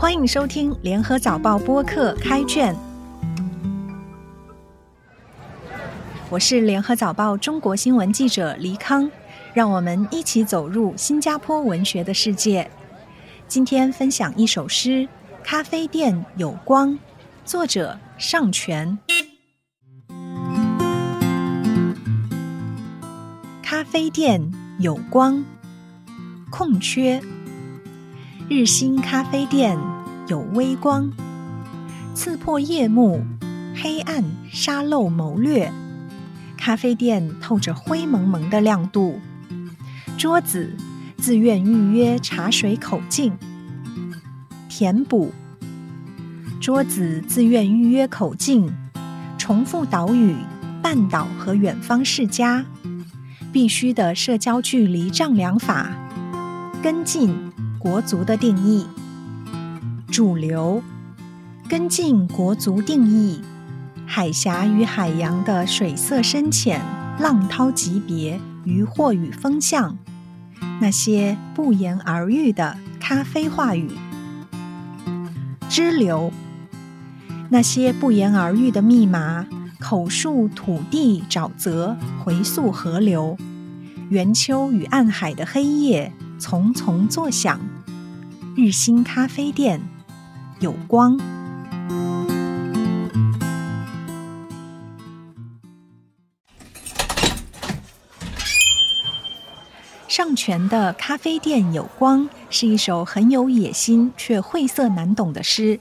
欢迎收听联合早报播客开卷，我是联合早报中国新闻记者黎康，让我们一起走入新加坡文学的世界。今天分享一首诗《咖啡店有光》，作者上泉。咖啡店有光，空缺。日新咖啡店有微光，刺破夜幕，黑暗沙漏谋略。咖啡店透着灰蒙蒙的亮度，桌子自愿预约茶水口径，填补。桌子自愿预约口径，重复岛屿、半岛和远方世家，必须的社交距离丈量法，跟进。国足的定义，主流跟进国足定义，海峡与海洋的水色深浅、浪涛级别、渔获与风向，那些不言而喻的咖啡话语，支流那些不言而喻的密码，口述土地、沼泽、回溯河流，圆丘与暗海的黑夜。丛丛作响，日新咖啡店有光。上泉的咖啡店有光是一首很有野心却晦涩难懂的诗。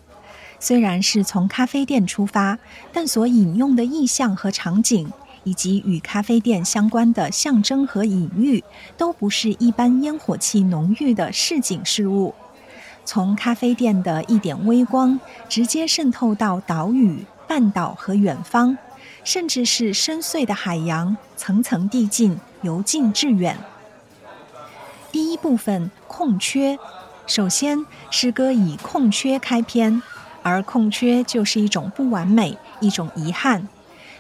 虽然是从咖啡店出发，但所引用的意象和场景。以及与咖啡店相关的象征和隐喻，都不是一般烟火气浓郁的市井事物。从咖啡店的一点微光，直接渗透到岛屿、半岛和远方，甚至是深邃的海洋，层层递进，由近至远。第一部分空缺，首先诗歌以空缺开篇，而空缺就是一种不完美，一种遗憾。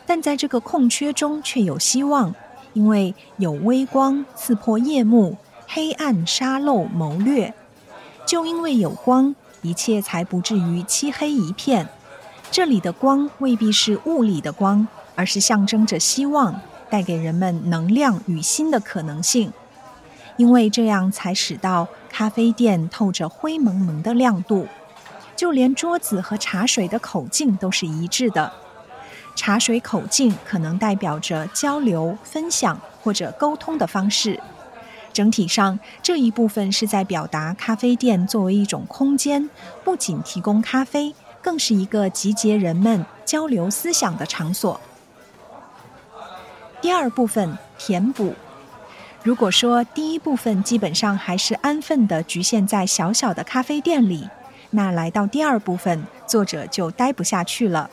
但在这个空缺中却有希望，因为有微光刺破夜幕，黑暗沙漏谋略。就因为有光，一切才不至于漆黑一片。这里的光未必是物理的光，而是象征着希望，带给人们能量与新的可能性。因为这样才使到咖啡店透着灰蒙蒙的亮度，就连桌子和茶水的口径都是一致的。茶水口径可能代表着交流、分享或者沟通的方式。整体上，这一部分是在表达咖啡店作为一种空间，不仅提供咖啡，更是一个集结人们交流思想的场所。第二部分填补。如果说第一部分基本上还是安分的局限在小小的咖啡店里，那来到第二部分，作者就待不下去了。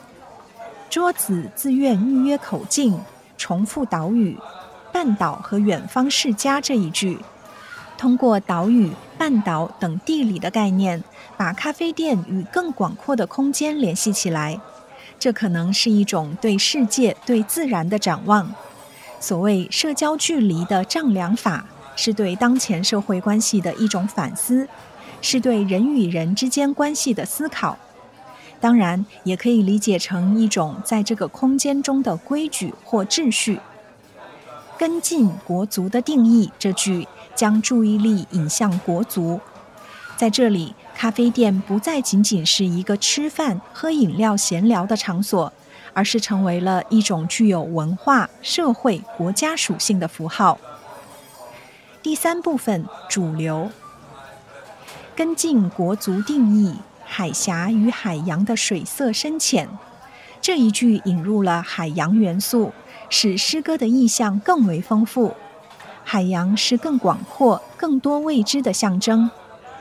桌子自愿预约口径，重复岛屿、半岛和远方世家这一句，通过岛屿、半岛等地理的概念，把咖啡店与更广阔的空间联系起来。这可能是一种对世界、对自然的展望。所谓社交距离的丈量法，是对当前社会关系的一种反思，是对人与人之间关系的思考。当然，也可以理解成一种在这个空间中的规矩或秩序。跟进国足的定义，这句将注意力引向国足。在这里，咖啡店不再仅仅是一个吃饭、喝饮料、闲聊的场所，而是成为了一种具有文化、社会、国家属性的符号。第三部分，主流。跟进国足定义。海峡与海洋的水色深浅，这一句引入了海洋元素，使诗歌的意象更为丰富。海洋是更广阔、更多未知的象征。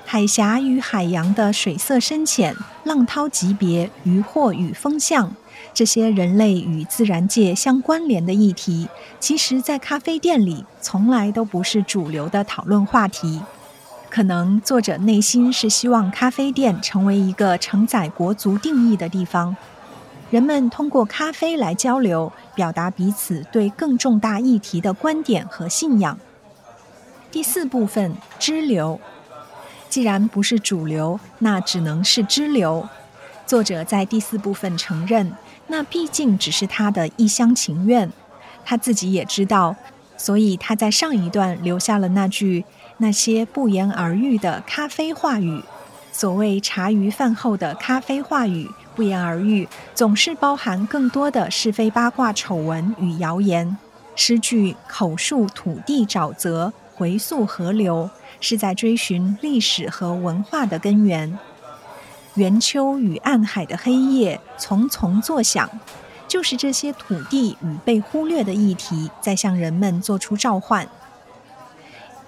海峡与海洋的水色深浅、浪涛级别、渔获与风向，这些人类与自然界相关联的议题，其实，在咖啡店里从来都不是主流的讨论话题。可能作者内心是希望咖啡店成为一个承载国足定义的地方，人们通过咖啡来交流，表达彼此对更重大议题的观点和信仰。第四部分支流，既然不是主流，那只能是支流。作者在第四部分承认，那毕竟只是他的一厢情愿，他自己也知道，所以他在上一段留下了那句那些不言而喻的咖啡话语。所谓茶余饭后的咖啡话语，不言而喻，总是包含更多的是非八卦、丑闻与谣言。诗句口述土地沼泽，回溯河流，是在追寻历史和文化的根源。圆秋与暗海的黑夜丛丛作响，就是这些土地与被忽略的议题在向人们做出召唤。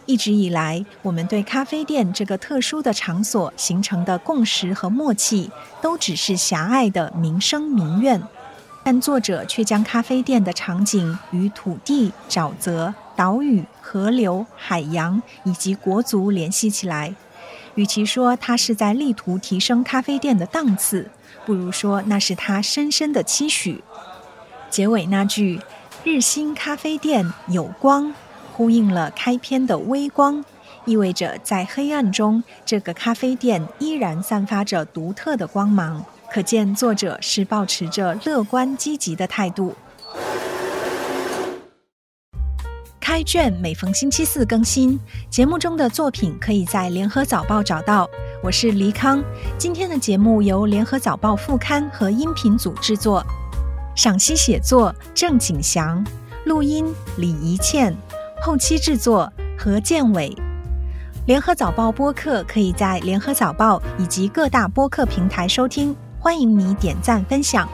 一直以来，我们对咖啡店这个特殊的场所形成的共识和默契，都只是狭隘的民生民怨。但作者却将咖啡店的场景与土地、沼泽、岛屿、河流、海洋以及国族联系起来。与其说他是在力图提升咖啡店的档次，不如说那是他深深的期许。结尾那句“日新咖啡店有光”，呼应了开篇的微光，意味着在黑暗中，这个咖啡店依然散发着独特的光芒。可见作者是保持着乐观积极的态度。开卷每逢星期四更新，节目中的作品可以在联合早报找到。我是黎康，今天的节目由联合早报副刊和音频组制作，赏析写作郑景祥，录音李怡倩，后期制作何建伟。联合早报播客可以在联合早报以及各大播客平台收听，欢迎你点赞分享。